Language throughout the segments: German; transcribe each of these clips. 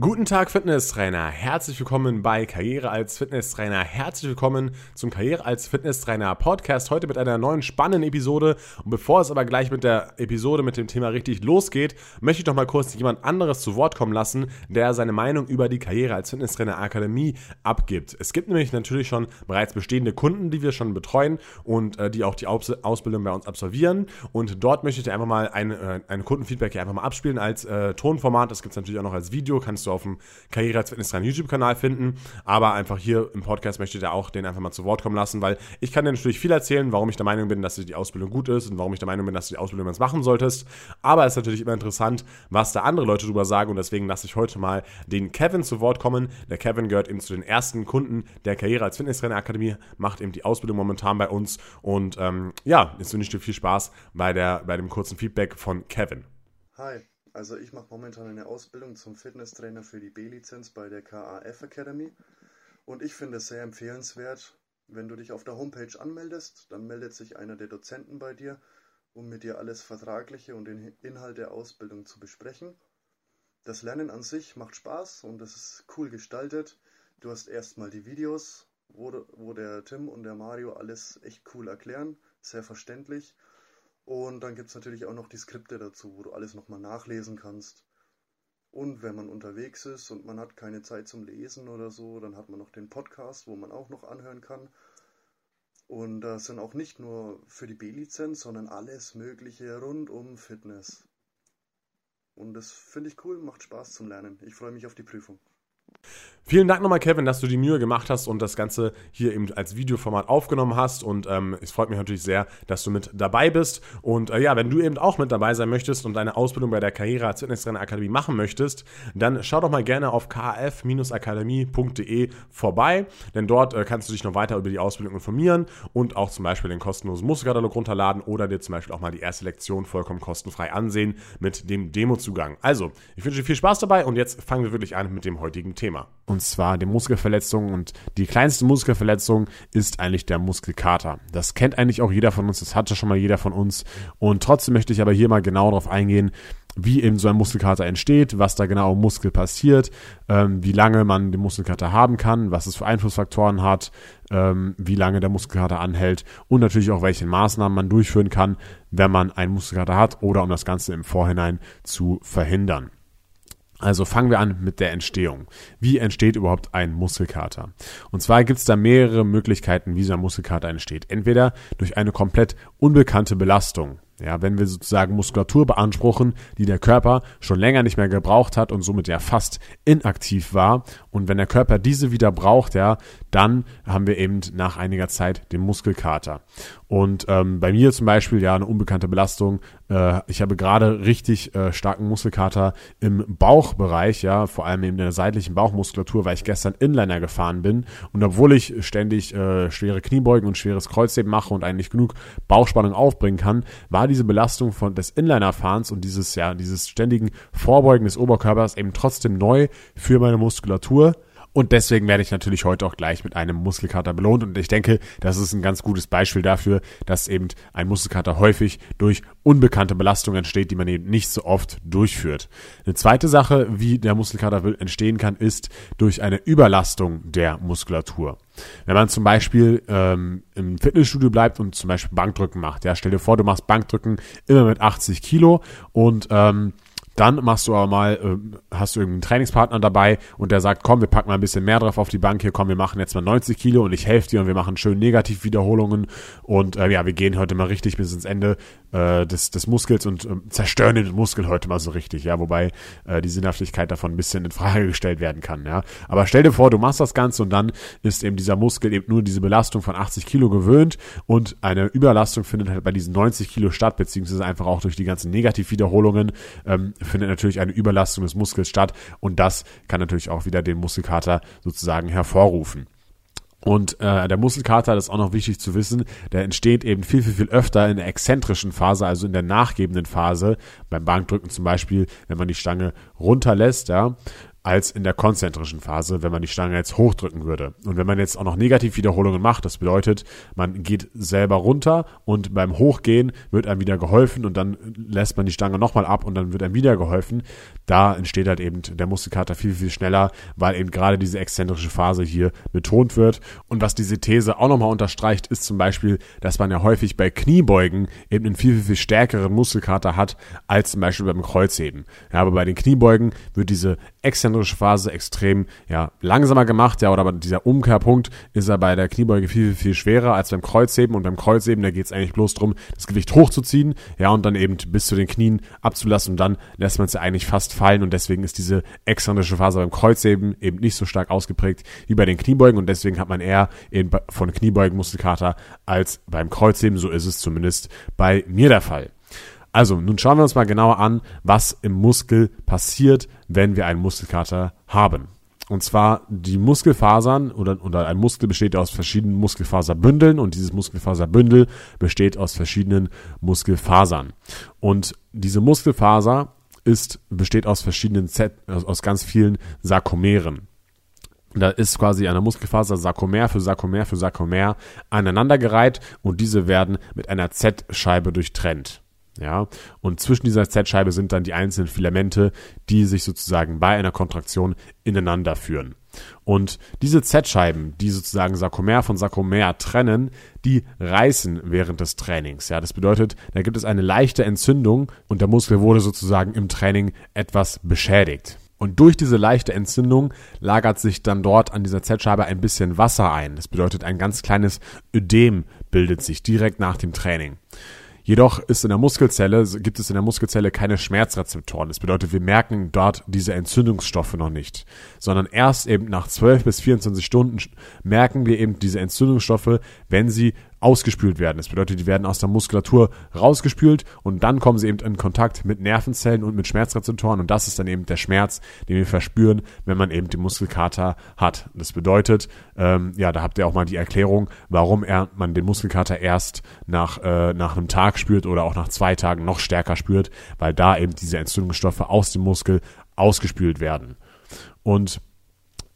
Guten Tag, Fitnesstrainer. Herzlich willkommen bei Karriere als Fitnesstrainer. Herzlich willkommen zum Karriere als Fitnesstrainer Podcast. Heute mit einer neuen spannenden Episode. Und bevor es aber gleich mit der Episode mit dem Thema richtig losgeht, möchte ich doch mal kurz jemand anderes zu Wort kommen lassen, der seine Meinung über die Karriere als Fitnesstrainer Akademie abgibt. Es gibt nämlich natürlich schon bereits bestehende Kunden, die wir schon betreuen und äh, die auch die Aus Ausbildung bei uns absolvieren. Und dort möchte ich dir einfach mal ein, äh, ein Kundenfeedback hier einfach mal abspielen als äh, Tonformat. Das gibt es natürlich auch noch als Video. Kannst kannst du auf dem Karriere als Fitnesstrainer YouTube-Kanal finden. Aber einfach hier im Podcast möchte ich da auch den einfach mal zu Wort kommen lassen, weil ich kann dir natürlich viel erzählen, warum ich der Meinung bin, dass die Ausbildung gut ist und warum ich der Meinung bin, dass du die Ausbildung jetzt machen solltest. Aber es ist natürlich immer interessant, was da andere Leute drüber sagen und deswegen lasse ich heute mal den Kevin zu Wort kommen. Der Kevin gehört eben zu den ersten Kunden der Karriere als Fitnesstrainer Akademie, macht eben die Ausbildung momentan bei uns und ähm, ja, jetzt wünsche ich dir viel Spaß bei, der, bei dem kurzen Feedback von Kevin. Hi, also ich mache momentan eine Ausbildung zum Fitnesstrainer für die B-Lizenz bei der KAF Academy und ich finde es sehr empfehlenswert, wenn du dich auf der Homepage anmeldest, dann meldet sich einer der Dozenten bei dir, um mit dir alles Vertragliche und den Inhalt der Ausbildung zu besprechen. Das Lernen an sich macht Spaß und es ist cool gestaltet. Du hast erstmal die Videos, wo, wo der Tim und der Mario alles echt cool erklären, sehr verständlich. Und dann gibt es natürlich auch noch die Skripte dazu, wo du alles nochmal nachlesen kannst. Und wenn man unterwegs ist und man hat keine Zeit zum Lesen oder so, dann hat man noch den Podcast, wo man auch noch anhören kann. Und das sind auch nicht nur für die B-Lizenz, sondern alles Mögliche rund um Fitness. Und das finde ich cool, macht Spaß zum Lernen. Ich freue mich auf die Prüfung. Vielen Dank nochmal, Kevin, dass du die Mühe gemacht hast und das Ganze hier eben als Videoformat aufgenommen hast. Und ähm, es freut mich natürlich sehr, dass du mit dabei bist. Und äh, ja, wenn du eben auch mit dabei sein möchtest und deine Ausbildung bei der Karriere als Fitnesstrainer Akademie machen möchtest, dann schau doch mal gerne auf kf-akademie.de vorbei, denn dort äh, kannst du dich noch weiter über die Ausbildung informieren und auch zum Beispiel den kostenlosen Musterkatalog runterladen oder dir zum Beispiel auch mal die erste Lektion vollkommen kostenfrei ansehen mit dem Demozugang. Also, ich wünsche dir viel Spaß dabei und jetzt fangen wir wirklich an mit dem heutigen Thema und zwar die Muskelverletzung. Und die kleinste Muskelverletzung ist eigentlich der Muskelkater. Das kennt eigentlich auch jeder von uns, das hatte schon mal jeder von uns. Und trotzdem möchte ich aber hier mal genau darauf eingehen, wie eben so ein Muskelkater entsteht, was da genau im Muskel passiert, ähm, wie lange man den Muskelkater haben kann, was es für Einflussfaktoren hat, ähm, wie lange der Muskelkater anhält und natürlich auch welche Maßnahmen man durchführen kann, wenn man einen Muskelkater hat oder um das Ganze im Vorhinein zu verhindern. Also fangen wir an mit der Entstehung. Wie entsteht überhaupt ein Muskelkater? Und zwar gibt es da mehrere Möglichkeiten, wie so ein Muskelkater entsteht. Entweder durch eine komplett unbekannte Belastung. Ja, wenn wir sozusagen Muskulatur beanspruchen, die der Körper schon länger nicht mehr gebraucht hat und somit ja fast inaktiv war. Und wenn der Körper diese wieder braucht, ja, dann haben wir eben nach einiger Zeit den Muskelkater. Und ähm, bei mir zum Beispiel ja eine unbekannte Belastung. Äh, ich habe gerade richtig äh, starken Muskelkater im Bauchbereich, ja, vor allem in der seitlichen Bauchmuskulatur, weil ich gestern Inliner gefahren bin. Und obwohl ich ständig äh, schwere Kniebeugen und schweres Kreuzheben mache und eigentlich genug Bauchspannung aufbringen kann, war diese Belastung von des Inlinerfahrens und dieses ja dieses ständigen Vorbeugen des Oberkörpers eben trotzdem neu für meine Muskulatur. Und deswegen werde ich natürlich heute auch gleich mit einem Muskelkater belohnt. Und ich denke, das ist ein ganz gutes Beispiel dafür, dass eben ein Muskelkater häufig durch unbekannte Belastung entsteht, die man eben nicht so oft durchführt. Eine zweite Sache, wie der Muskelkater entstehen kann, ist durch eine Überlastung der Muskulatur. Wenn man zum Beispiel ähm, im Fitnessstudio bleibt und zum Beispiel Bankdrücken macht, ja, stell dir vor, du machst Bankdrücken immer mit 80 Kilo und ähm, dann machst du aber mal, äh, hast du irgendeinen Trainingspartner dabei und der sagt, komm, wir packen mal ein bisschen mehr drauf auf die Bank hier, komm, wir machen jetzt mal 90 Kilo und ich helfe dir und wir machen schön Negativwiederholungen und äh, ja, wir gehen heute mal richtig bis ins Ende äh, des, des Muskels und äh, zerstören den Muskel heute mal so richtig, ja, wobei äh, die Sinnhaftigkeit davon ein bisschen in Frage gestellt werden kann, ja. Aber stell dir vor, du machst das Ganze und dann ist eben dieser Muskel eben nur diese Belastung von 80 Kilo gewöhnt und eine Überlastung findet halt bei diesen 90 Kilo statt, beziehungsweise einfach auch durch die ganzen Negativwiederholungen ähm, findet natürlich eine Überlastung des Muskels statt und das kann natürlich auch wieder den Muskelkater sozusagen hervorrufen. Und äh, der Muskelkater, das ist auch noch wichtig zu wissen, der entsteht eben viel, viel, viel öfter in der exzentrischen Phase, also in der nachgebenden Phase, beim Bankdrücken zum Beispiel, wenn man die Stange runterlässt, ja. Als in der konzentrischen Phase, wenn man die Stange jetzt hochdrücken würde. Und wenn man jetzt auch noch Negativwiederholungen macht, das bedeutet, man geht selber runter und beim Hochgehen wird einem wieder geholfen und dann lässt man die Stange nochmal ab und dann wird einem wieder geholfen. Da entsteht halt eben der Muskelkater viel, viel schneller, weil eben gerade diese exzentrische Phase hier betont wird. Und was diese These auch nochmal unterstreicht, ist zum Beispiel, dass man ja häufig bei Kniebeugen eben einen viel, viel, viel stärkeren Muskelkater hat, als zum Beispiel beim Kreuzheben. Ja, aber bei den Kniebeugen wird diese exzentrische Phase extrem ja, langsamer gemacht, ja, oder aber dieser Umkehrpunkt ist ja bei der Kniebeuge viel, viel, viel schwerer als beim Kreuzheben. Und beim Kreuzheben, da geht es eigentlich bloß darum, das Gewicht hochzuziehen, ja, und dann eben bis zu den Knien abzulassen. Und dann lässt man es ja eigentlich fast fallen. Und deswegen ist diese exzentrische Phase beim Kreuzheben eben nicht so stark ausgeprägt wie bei den Kniebeugen. Und deswegen hat man eher eben von Kniebeugen Muskelkater als beim Kreuzheben, so ist es zumindest bei mir der Fall. Also, nun schauen wir uns mal genauer an, was im Muskel passiert, wenn wir einen Muskelkater haben. Und zwar die Muskelfasern oder, oder ein Muskel besteht aus verschiedenen Muskelfaserbündeln und dieses Muskelfaserbündel besteht aus verschiedenen Muskelfasern. Und diese Muskelfaser ist, besteht aus verschiedenen Z, aus ganz vielen Sarkomeren. Da ist quasi eine Muskelfaser Sarkomer für Sarkomer für Sarkomer aneinandergereiht und diese werden mit einer Z-Scheibe durchtrennt. Ja, und zwischen dieser Z-Scheibe sind dann die einzelnen Filamente, die sich sozusagen bei einer Kontraktion ineinander führen. Und diese Z-Scheiben, die sozusagen Sarkomer von Sarkomer trennen, die reißen während des Trainings. Ja, das bedeutet, da gibt es eine leichte Entzündung und der Muskel wurde sozusagen im Training etwas beschädigt. Und durch diese leichte Entzündung lagert sich dann dort an dieser Z-Scheibe ein bisschen Wasser ein. Das bedeutet, ein ganz kleines Ödem bildet sich direkt nach dem Training. Jedoch ist in der Muskelzelle, gibt es in der Muskelzelle keine Schmerzrezeptoren. Das bedeutet, wir merken dort diese Entzündungsstoffe noch nicht, sondern erst eben nach 12 bis 24 Stunden merken wir eben diese Entzündungsstoffe, wenn sie ausgespült werden. Das bedeutet, die werden aus der Muskulatur rausgespült und dann kommen sie eben in Kontakt mit Nervenzellen und mit Schmerzrezeptoren und das ist dann eben der Schmerz, den wir verspüren, wenn man eben den Muskelkater hat. Das bedeutet, ähm, ja, da habt ihr auch mal die Erklärung, warum er, man den Muskelkater erst nach, äh, nach einem Tag spürt oder auch nach zwei Tagen noch stärker spürt, weil da eben diese Entzündungsstoffe aus dem Muskel ausgespült werden. Und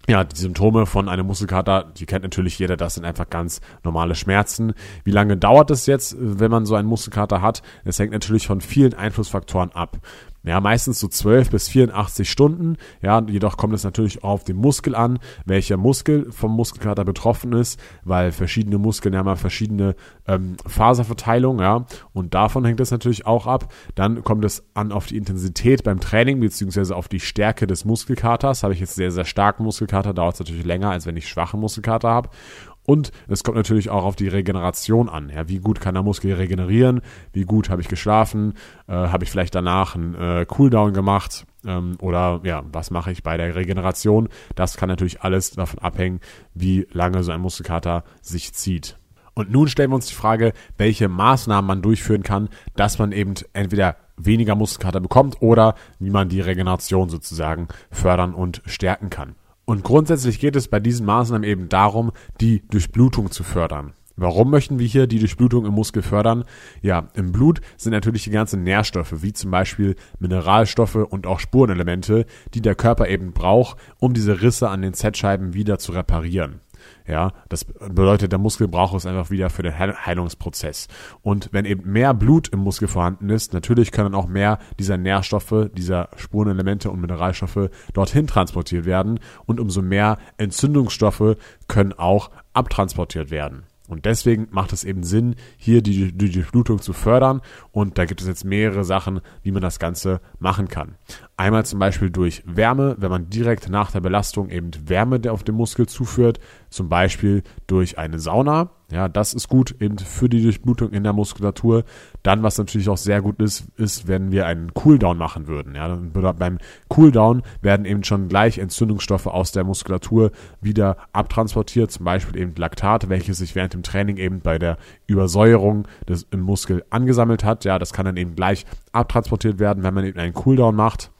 ja, die Symptome von einem Muskelkater, die kennt natürlich jeder, das sind einfach ganz normale Schmerzen. Wie lange dauert es jetzt, wenn man so einen Muskelkater hat? Es hängt natürlich von vielen Einflussfaktoren ab ja, meistens so 12 bis 84 Stunden. Ja, jedoch kommt es natürlich auf den Muskel an, welcher Muskel vom Muskelkater betroffen ist, weil verschiedene Muskeln haben ja verschiedene ähm, Faserverteilung, ja, und davon hängt es natürlich auch ab. Dann kommt es an auf die Intensität beim Training, beziehungsweise auf die Stärke des Muskelkaters. Habe ich jetzt sehr, sehr starken Muskelkater, dauert es natürlich länger, als wenn ich schwachen Muskelkater habe. Und es kommt natürlich auch auf die Regeneration an. Ja, wie gut kann der Muskel regenerieren? Wie gut habe ich geschlafen? Äh, habe ich vielleicht danach einen äh, Cooldown gemacht? Ähm, oder ja, was mache ich bei der Regeneration? Das kann natürlich alles davon abhängen, wie lange so ein Muskelkater sich zieht. Und nun stellen wir uns die Frage, welche Maßnahmen man durchführen kann, dass man eben entweder weniger Muskelkater bekommt oder wie man die Regeneration sozusagen fördern und stärken kann. Und grundsätzlich geht es bei diesen Maßnahmen eben darum, die Durchblutung zu fördern. Warum möchten wir hier die Durchblutung im Muskel fördern? Ja, im Blut sind natürlich die ganzen Nährstoffe, wie zum Beispiel Mineralstoffe und auch Spurenelemente, die der Körper eben braucht, um diese Risse an den Z-Scheiben wieder zu reparieren. Ja, das bedeutet, der Muskel braucht es einfach wieder für den Heilungsprozess. Und wenn eben mehr Blut im Muskel vorhanden ist, natürlich können auch mehr dieser Nährstoffe, dieser Spurenelemente und Mineralstoffe dorthin transportiert werden. Und umso mehr Entzündungsstoffe können auch abtransportiert werden. Und deswegen macht es eben Sinn, hier die, die Durchblutung zu fördern. Und da gibt es jetzt mehrere Sachen, wie man das Ganze machen kann. Einmal zum Beispiel durch Wärme, wenn man direkt nach der Belastung eben Wärme auf den Muskel zuführt, zum Beispiel durch eine Sauna. Ja, das ist gut eben für die Durchblutung in der Muskulatur. Dann, was natürlich auch sehr gut ist, ist, wenn wir einen Cooldown machen würden. Ja, beim Cooldown werden eben schon gleich Entzündungsstoffe aus der Muskulatur wieder abtransportiert, zum Beispiel eben Laktat, welches sich während dem Training eben bei der Übersäuerung des, im Muskel angesammelt hat. Ja, das kann dann eben gleich abtransportiert werden, wenn man eben einen Cooldown macht.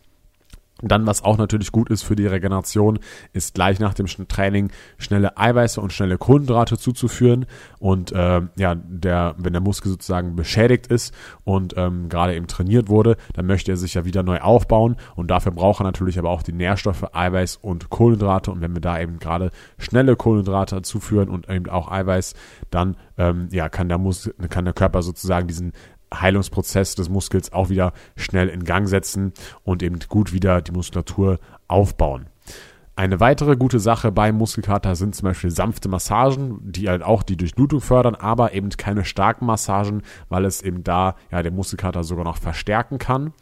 Dann, was auch natürlich gut ist für die Regeneration, ist gleich nach dem Training schnelle Eiweiße und schnelle Kohlenhydrate zuzuführen. Und äh, ja, der, wenn der Muskel sozusagen beschädigt ist und ähm, gerade eben trainiert wurde, dann möchte er sich ja wieder neu aufbauen. Und dafür braucht er natürlich aber auch die Nährstoffe Eiweiß und Kohlenhydrate. Und wenn wir da eben gerade schnelle Kohlenhydrate zuführen und eben auch Eiweiß, dann ähm, ja, kann der Muskel, kann der Körper sozusagen diesen Heilungsprozess des Muskels auch wieder schnell in Gang setzen und eben gut wieder die Muskulatur aufbauen. Eine weitere gute Sache beim Muskelkater sind zum Beispiel sanfte Massagen, die halt auch die Durchblutung fördern, aber eben keine starken Massagen, weil es eben da ja den Muskelkater sogar noch verstärken kann.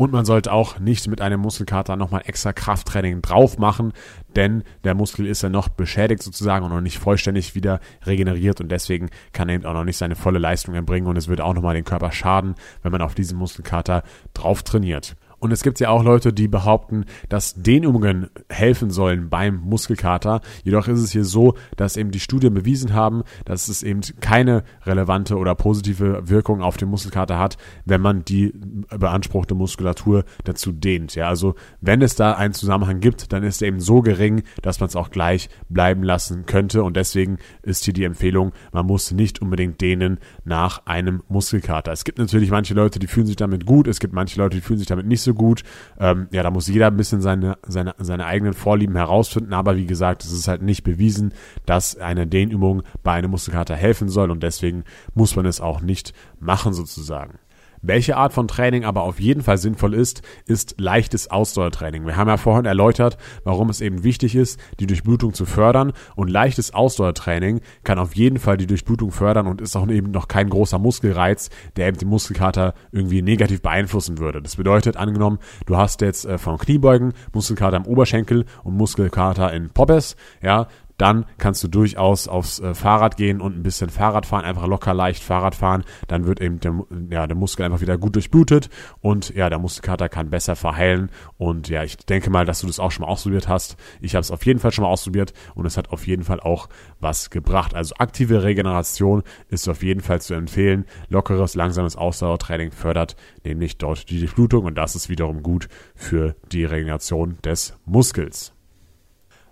Und man sollte auch nicht mit einem Muskelkater nochmal extra Krafttraining drauf machen, denn der Muskel ist ja noch beschädigt sozusagen und noch nicht vollständig wieder regeneriert und deswegen kann er eben auch noch nicht seine volle Leistung erbringen und es würde auch nochmal den Körper schaden, wenn man auf diesen Muskelkater drauf trainiert. Und es gibt ja auch Leute, die behaupten, dass Dehnübungen helfen sollen beim Muskelkater. Jedoch ist es hier so, dass eben die Studien bewiesen haben, dass es eben keine relevante oder positive Wirkung auf den Muskelkater hat, wenn man die beanspruchte Muskulatur dazu dehnt. Ja, also wenn es da einen Zusammenhang gibt, dann ist er eben so gering, dass man es auch gleich bleiben lassen könnte. Und deswegen ist hier die Empfehlung, man muss nicht unbedingt dehnen nach einem Muskelkater. Es gibt natürlich manche Leute, die fühlen sich damit gut. Es gibt manche Leute, die fühlen sich damit nicht so so gut. Ähm, ja, da muss jeder ein bisschen seine, seine, seine eigenen Vorlieben herausfinden. Aber wie gesagt, es ist halt nicht bewiesen, dass eine Dehnübung bei einem Muskelkater helfen soll. Und deswegen muss man es auch nicht machen sozusagen. Welche Art von Training aber auf jeden Fall sinnvoll ist, ist leichtes Ausdauertraining. Wir haben ja vorhin erläutert, warum es eben wichtig ist, die Durchblutung zu fördern und leichtes Ausdauertraining kann auf jeden Fall die Durchblutung fördern und ist auch eben noch kein großer Muskelreiz, der eben den Muskelkater irgendwie negativ beeinflussen würde. Das bedeutet, angenommen, du hast jetzt äh, vom Kniebeugen Muskelkater im Oberschenkel und Muskelkater in Poppes, ja, dann kannst du durchaus aufs äh, Fahrrad gehen und ein bisschen Fahrrad fahren, einfach locker leicht Fahrrad fahren. Dann wird eben der, ja, der Muskel einfach wieder gut durchblutet und ja, der Muskelkater kann besser verheilen. Und ja, ich denke mal, dass du das auch schon mal ausprobiert hast. Ich habe es auf jeden Fall schon mal ausprobiert und es hat auf jeden Fall auch was gebracht. Also aktive Regeneration ist auf jeden Fall zu empfehlen. Lockeres, langsames Ausdauertraining fördert nämlich dort die Durchblutung und das ist wiederum gut für die Regeneration des Muskels.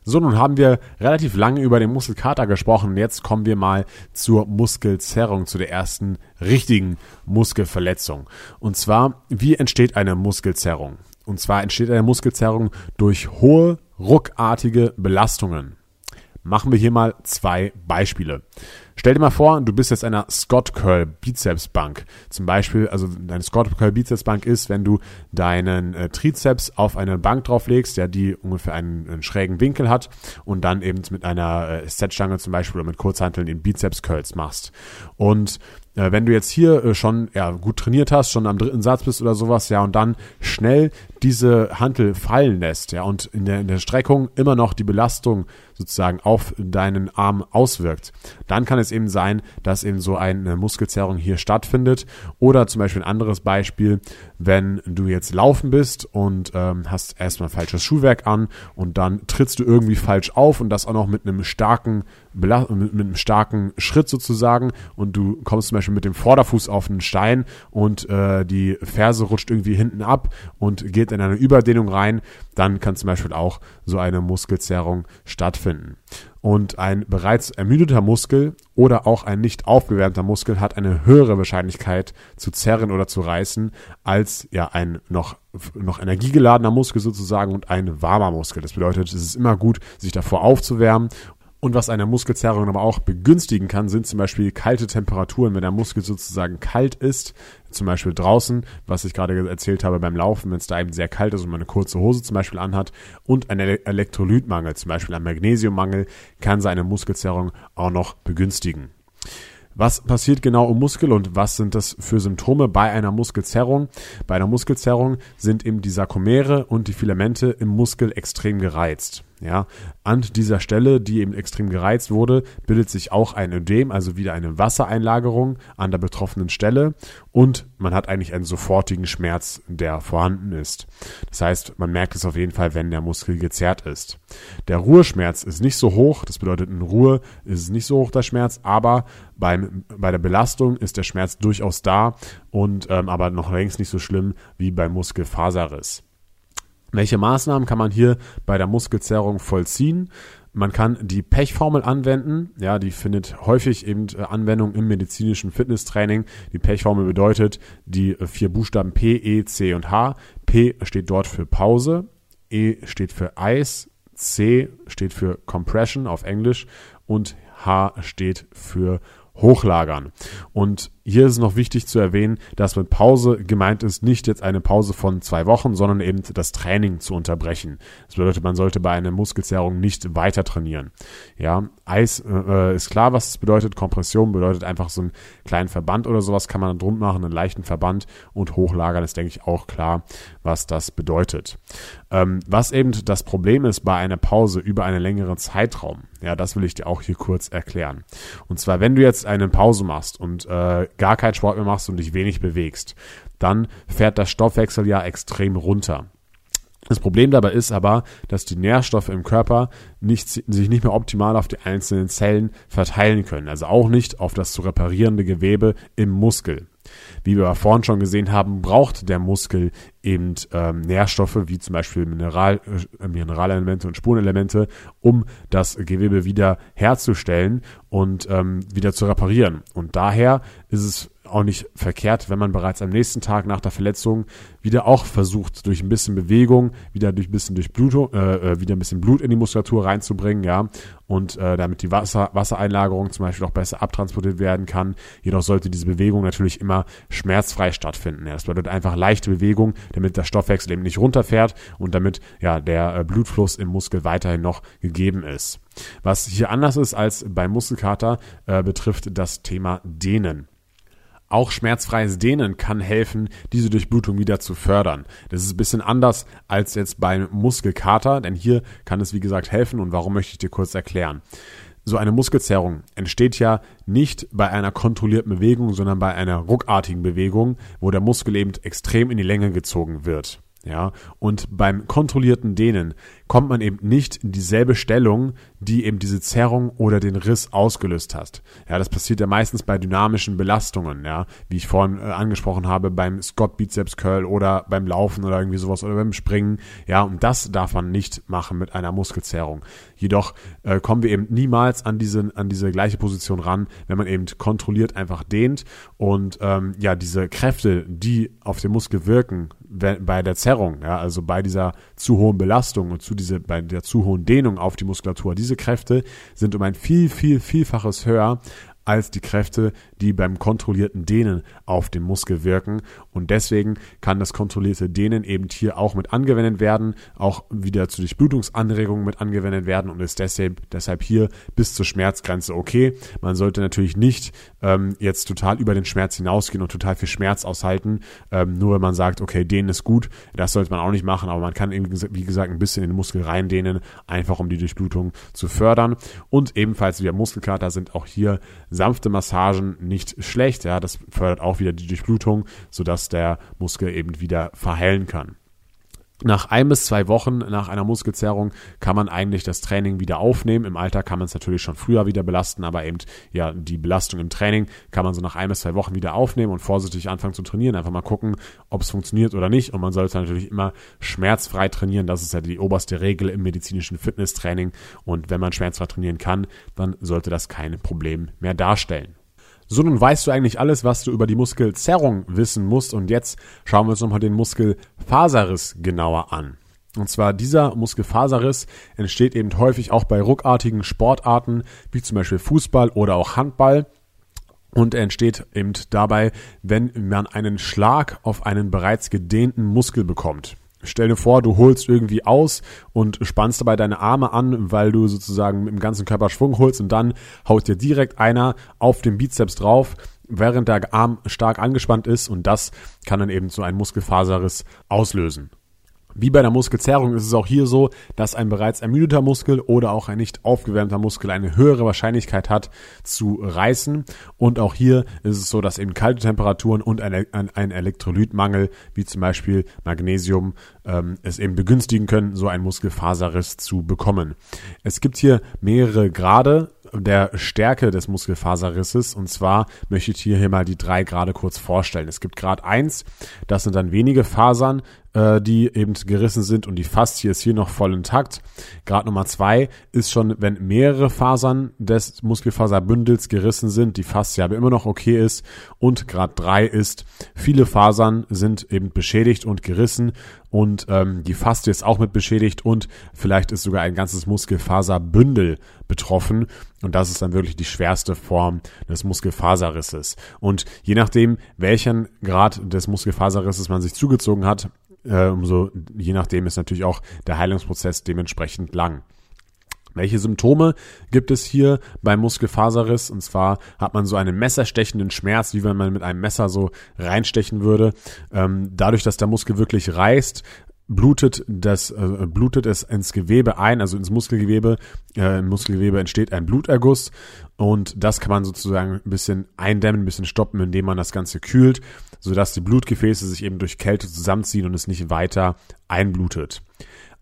So, nun haben wir relativ lange über den Muskelkater gesprochen. Jetzt kommen wir mal zur Muskelzerrung, zu der ersten richtigen Muskelverletzung. Und zwar, wie entsteht eine Muskelzerrung? Und zwar entsteht eine Muskelzerrung durch hohe, ruckartige Belastungen. Machen wir hier mal zwei Beispiele. Stell dir mal vor, du bist jetzt einer Scott Curl Bizeps Bank. Zum Beispiel, also deine Scott Curl Bizeps Bank ist, wenn du deinen äh, Trizeps auf eine Bank drauflegst, ja, die ungefähr einen, einen, schrägen Winkel hat und dann eben mit einer äh, Setstange zum Beispiel oder mit Kurzhanteln den Bizeps Curls machst. Und äh, wenn du jetzt hier äh, schon ja, gut trainiert hast, schon am dritten Satz bist oder sowas, ja, und dann schnell diese Hantel fallen lässt, ja, und in der, in der Streckung immer noch die Belastung sozusagen auf deinen Arm auswirkt, dann kann es eben sein, dass eben so eine Muskelzerrung hier stattfindet. Oder zum Beispiel ein anderes Beispiel, wenn du jetzt laufen bist und ähm, hast erstmal falsches Schuhwerk an und dann trittst du irgendwie falsch auf und das auch noch mit einem starken mit, einem starken Schritt sozusagen und du kommst zum Beispiel mit dem Vorderfuß auf einen Stein und äh, die Ferse rutscht irgendwie hinten ab und geht in eine Überdehnung rein, dann kann zum Beispiel auch so eine Muskelzerrung stattfinden. Und ein bereits ermüdeter Muskel oder auch ein nicht aufgewärmter Muskel hat eine höhere Wahrscheinlichkeit zu zerren oder zu reißen als ja ein noch, noch energiegeladener Muskel sozusagen und ein warmer Muskel. Das bedeutet, es ist immer gut, sich davor aufzuwärmen und was eine Muskelzerrung aber auch begünstigen kann, sind zum Beispiel kalte Temperaturen. Wenn der Muskel sozusagen kalt ist, zum Beispiel draußen, was ich gerade erzählt habe beim Laufen, wenn es da eben sehr kalt ist und man eine kurze Hose zum Beispiel anhat und ein Elektrolytmangel, zum Beispiel ein Magnesiummangel, kann seine Muskelzerrung auch noch begünstigen. Was passiert genau im Muskel und was sind das für Symptome bei einer Muskelzerrung? Bei einer Muskelzerrung sind eben die Sarkomere und die Filamente im Muskel extrem gereizt. Ja, an dieser Stelle, die eben extrem gereizt wurde, bildet sich auch ein Ödem, also wieder eine Wassereinlagerung an der betroffenen Stelle und man hat eigentlich einen sofortigen Schmerz, der vorhanden ist. Das heißt, man merkt es auf jeden Fall, wenn der Muskel gezerrt ist. Der Ruheschmerz ist nicht so hoch, das bedeutet in Ruhe ist es nicht so hoch der Schmerz, aber beim, bei der Belastung ist der Schmerz durchaus da und ähm, aber noch längst nicht so schlimm wie beim Muskelfaserriss. Welche Maßnahmen kann man hier bei der Muskelzerrung vollziehen? Man kann die Pechformel anwenden. Ja, die findet häufig eben äh, Anwendung im medizinischen Fitnesstraining. Die Pechformel bedeutet die äh, vier Buchstaben P, E, C und H. P steht dort für Pause. E steht für Eis. C steht für Compression auf Englisch und H steht für Hochlagern. Und hier ist noch wichtig zu erwähnen, dass mit Pause gemeint ist nicht jetzt eine Pause von zwei Wochen, sondern eben das Training zu unterbrechen. Das bedeutet, man sollte bei einer Muskelzerrung nicht weiter trainieren. Ja, Eis äh, ist klar, was es bedeutet. Kompression bedeutet einfach so einen kleinen Verband oder sowas kann man drum machen, einen leichten Verband und hochlagern ist, denke ich, auch klar, was das bedeutet. Ähm, was eben das Problem ist bei einer Pause über einen längeren Zeitraum, ja, das will ich dir auch hier kurz erklären. Und zwar, wenn du jetzt eine Pause machst und äh, gar keinen Sport mehr machst und dich wenig bewegst, dann fährt das Stoffwechsel ja extrem runter. Das Problem dabei ist aber, dass die Nährstoffe im Körper nicht, sich nicht mehr optimal auf die einzelnen Zellen verteilen können. Also auch nicht auf das zu reparierende Gewebe im Muskel. Wie wir vorhin schon gesehen haben, braucht der Muskel eben ähm, Nährstoffe wie zum Beispiel Mineral, äh, Mineralelemente und Spurenelemente, um das Gewebe wieder herzustellen und ähm, wieder zu reparieren. Und daher ist es auch nicht verkehrt, wenn man bereits am nächsten Tag nach der Verletzung wieder auch versucht, durch ein bisschen Bewegung, wieder durch ein bisschen Durchblutung, äh, äh, wieder ein bisschen Blut in die Muskulatur reinzubringen, ja, und äh, damit die Wasser, Wassereinlagerung zum Beispiel auch besser abtransportiert werden kann. Jedoch sollte diese Bewegung natürlich immer schmerzfrei stattfinden. Ja. Das bedeutet einfach leichte Bewegung, damit der Stoffwechsel eben nicht runterfährt und damit ja der äh, Blutfluss im Muskel weiterhin noch gegeben ist. Was hier anders ist als beim Muskelkater, äh, betrifft das Thema Dehnen. Auch schmerzfreies Dehnen kann helfen, diese Durchblutung wieder zu fördern. Das ist ein bisschen anders als jetzt beim Muskelkater, denn hier kann es wie gesagt helfen und warum möchte ich dir kurz erklären. So eine Muskelzerrung entsteht ja nicht bei einer kontrollierten Bewegung, sondern bei einer ruckartigen Bewegung, wo der Muskel eben extrem in die Länge gezogen wird. Ja, und beim kontrollierten Dehnen kommt man eben nicht in dieselbe Stellung, die eben diese Zerrung oder den Riss ausgelöst hast. Ja, das passiert ja meistens bei dynamischen Belastungen, ja, wie ich vorhin äh, angesprochen habe, beim Scott Bizeps Curl oder beim Laufen oder irgendwie sowas oder beim Springen. Ja, und das darf man nicht machen mit einer Muskelzerrung. Jedoch äh, kommen wir eben niemals an diese, an diese gleiche Position ran, wenn man eben kontrolliert einfach dehnt und ähm, ja, diese Kräfte, die auf den Muskel wirken, bei der Zerrung, ja, also bei dieser zu hohen Belastung und zu diese, bei der zu hohen Dehnung auf die Muskulatur, diese Kräfte sind um ein viel, viel, vielfaches höher als die Kräfte, die beim kontrollierten Dehnen auf den Muskel wirken. Und deswegen kann das kontrollierte Dehnen eben hier auch mit angewendet werden, auch wieder zu Durchblutungsanregungen mit angewendet werden und ist deshalb, deshalb hier bis zur Schmerzgrenze okay. Man sollte natürlich nicht ähm, jetzt total über den Schmerz hinausgehen und total viel Schmerz aushalten, ähm, nur wenn man sagt, okay, Dehnen ist gut. Das sollte man auch nicht machen, aber man kann eben, wie gesagt, ein bisschen in den Muskel reindehnen, einfach um die Durchblutung zu fördern. Und ebenfalls wie Muskelkater sind auch hier sanfte Massagen nicht schlecht. Ja, das fördert auch wieder die Durchblutung, sodass der Muskel eben wieder verheilen kann. Nach ein bis zwei Wochen nach einer Muskelzerrung kann man eigentlich das Training wieder aufnehmen. Im Alter kann man es natürlich schon früher wieder belasten, aber eben ja die Belastung im Training kann man so nach ein bis zwei Wochen wieder aufnehmen und vorsichtig anfangen zu trainieren. Einfach mal gucken, ob es funktioniert oder nicht. Und man sollte natürlich immer schmerzfrei trainieren. Das ist ja die oberste Regel im medizinischen Fitnesstraining. Und wenn man schmerzfrei trainieren kann, dann sollte das kein Problem mehr darstellen. So, nun weißt du eigentlich alles, was du über die Muskelzerrung wissen musst. Und jetzt schauen wir uns nochmal den Muskelfaserriss genauer an. Und zwar dieser Muskelfaserriss entsteht eben häufig auch bei ruckartigen Sportarten, wie zum Beispiel Fußball oder auch Handball. Und er entsteht eben dabei, wenn man einen Schlag auf einen bereits gedehnten Muskel bekommt. Stell dir vor, du holst irgendwie aus und spannst dabei deine Arme an, weil du sozusagen mit dem ganzen Körper Schwung holst und dann haut dir direkt einer auf den Bizeps drauf, während der Arm stark angespannt ist und das kann dann eben so ein Muskelfaserriss auslösen. Wie bei der Muskelzerrung ist es auch hier so, dass ein bereits ermüdeter Muskel oder auch ein nicht aufgewärmter Muskel eine höhere Wahrscheinlichkeit hat zu reißen. Und auch hier ist es so, dass eben kalte Temperaturen und ein, ein Elektrolytmangel, wie zum Beispiel Magnesium, ähm, es eben begünstigen können, so einen Muskelfaserriss zu bekommen. Es gibt hier mehrere Grade der Stärke des Muskelfaserrisses. Und zwar möchte ich hier, hier mal die drei Grade kurz vorstellen. Es gibt Grad eins, das sind dann wenige Fasern, äh, die eben gerissen sind und die Faszie ist hier noch voll intakt. Grad Nummer zwei ist schon, wenn mehrere Fasern des Muskelfaserbündels gerissen sind, die Faszie aber immer noch okay ist. Und Grad drei ist, viele Fasern sind eben beschädigt und gerissen und ähm, die Faszie ist auch mit beschädigt und vielleicht ist sogar ein ganzes Muskelfaserbündel betroffen und das ist dann wirklich die schwerste Form des Muskelfaserrisses. Und je nachdem, welchen Grad des Muskelfaserrisses man sich zugezogen hat, äh, umso je nachdem ist natürlich auch der Heilungsprozess dementsprechend lang. Welche Symptome gibt es hier beim Muskelfaserriss? Und zwar hat man so einen messerstechenden Schmerz, wie wenn man mit einem Messer so reinstechen würde. Ähm, dadurch, dass der Muskel wirklich reißt, blutet das äh, blutet es ins Gewebe ein, also ins Muskelgewebe. Äh, Im Muskelgewebe entsteht ein Bluterguss und das kann man sozusagen ein bisschen eindämmen, ein bisschen stoppen, indem man das Ganze kühlt, sodass die Blutgefäße sich eben durch Kälte zusammenziehen und es nicht weiter einblutet.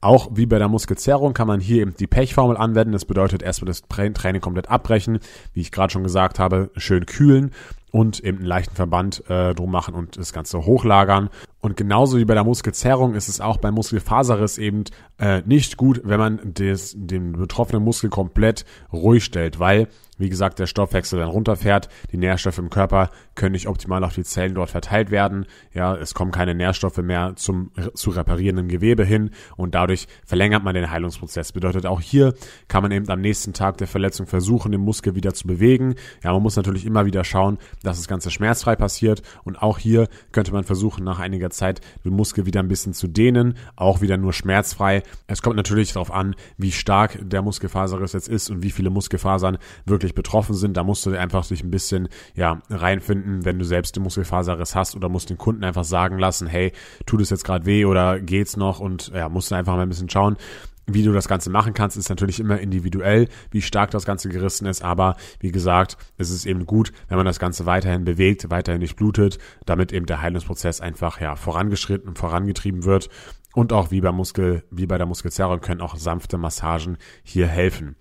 Auch wie bei der Muskelzerrung kann man hier eben die Pechformel anwenden. Das bedeutet erstmal das Training komplett abbrechen, wie ich gerade schon gesagt habe, schön kühlen und eben einen leichten Verband äh, drum machen und das Ganze hochlagern. Und genauso wie bei der Muskelzerrung ist es auch beim Muskelfaserriss eben äh, nicht gut, wenn man des, den betroffenen Muskel komplett ruhig stellt, weil wie gesagt, der Stoffwechsel dann runterfährt, die Nährstoffe im Körper können nicht optimal auf die Zellen dort verteilt werden. Ja, es kommen keine Nährstoffe mehr zum zu reparierenden Gewebe hin und dadurch verlängert man den Heilungsprozess. Bedeutet auch hier kann man eben am nächsten Tag der Verletzung versuchen, den Muskel wieder zu bewegen. Ja, man muss natürlich immer wieder schauen, dass das Ganze schmerzfrei passiert und auch hier könnte man versuchen, nach einiger Zeit den Muskel wieder ein bisschen zu dehnen, auch wieder nur schmerzfrei. Es kommt natürlich darauf an, wie stark der Muskelfaserriss jetzt ist und wie viele Muskelfasern wirklich betroffen sind. Da musst du einfach dich ein bisschen ja reinfinden, wenn du selbst den Muskelfaserriss hast oder musst den Kunden einfach sagen lassen, hey, tut es jetzt gerade weh oder geht's noch und ja, musst du einfach mal ein bisschen schauen. Wie du das Ganze machen kannst, ist natürlich immer individuell, wie stark das Ganze gerissen ist. Aber wie gesagt, es ist eben gut, wenn man das Ganze weiterhin bewegt, weiterhin nicht blutet, damit eben der Heilungsprozess einfach ja vorangeschritten und vorangetrieben wird. Und auch wie beim Muskel, wie bei der Muskelzerrung können auch sanfte Massagen hier helfen.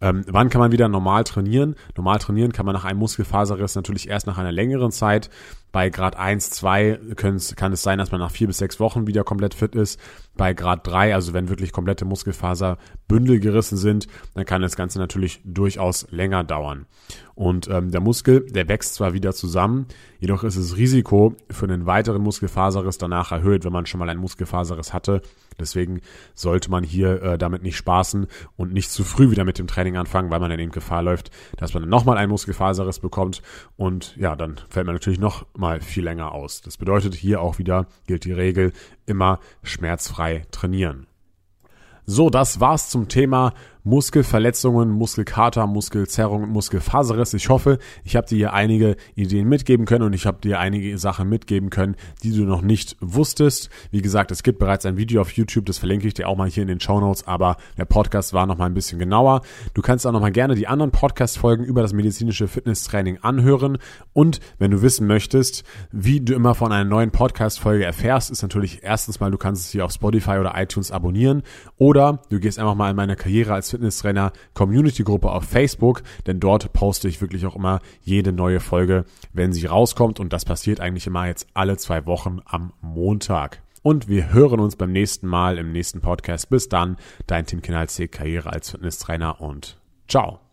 Ähm, wann kann man wieder normal trainieren? Normal trainieren kann man nach einem Muskelfaserriss natürlich erst nach einer längeren Zeit. Bei Grad 1, 2 kann es sein, dass man nach vier bis sechs Wochen wieder komplett fit ist. Bei Grad 3, also wenn wirklich komplette Muskelfaserbündel gerissen sind, dann kann das Ganze natürlich durchaus länger dauern. Und ähm, der Muskel, der wächst zwar wieder zusammen, jedoch ist das Risiko für einen weiteren Muskelfaserriss danach erhöht, wenn man schon mal einen Muskelfaserriss hatte. Deswegen sollte man hier äh, damit nicht spaßen und nicht zu früh wieder mit dem Training anfangen, weil man dann eben Gefahr läuft, dass man dann nochmal einen Muskelfaserriss bekommt und ja, dann fällt man natürlich noch mal viel länger aus. Das bedeutet, hier auch wieder gilt die Regel, immer schmerzfrei trainieren. So, das war's zum Thema Muskelverletzungen, Muskelkater, Muskelzerrung und Muskelfaserriss. Ich hoffe, ich habe dir hier einige Ideen mitgeben können und ich habe dir einige Sachen mitgeben können, die du noch nicht wusstest. Wie gesagt, es gibt bereits ein Video auf YouTube, das verlinke ich dir auch mal hier in den Show Notes, aber der Podcast war noch mal ein bisschen genauer. Du kannst auch noch mal gerne die anderen Podcast-Folgen über das medizinische Fitnesstraining anhören und wenn du wissen möchtest, wie du immer von einer neuen Podcast-Folge erfährst, ist natürlich erstens mal, du kannst es hier auf Spotify oder iTunes abonnieren oder du gehst einfach mal in meine Karriere als Fitnesstrainer Community Gruppe auf Facebook, denn dort poste ich wirklich auch immer jede neue Folge, wenn sie rauskommt und das passiert eigentlich immer jetzt alle zwei Wochen am Montag. Und wir hören uns beim nächsten Mal im nächsten Podcast. Bis dann, dein Tim Kinalzig, Karriere als Fitnesstrainer und ciao.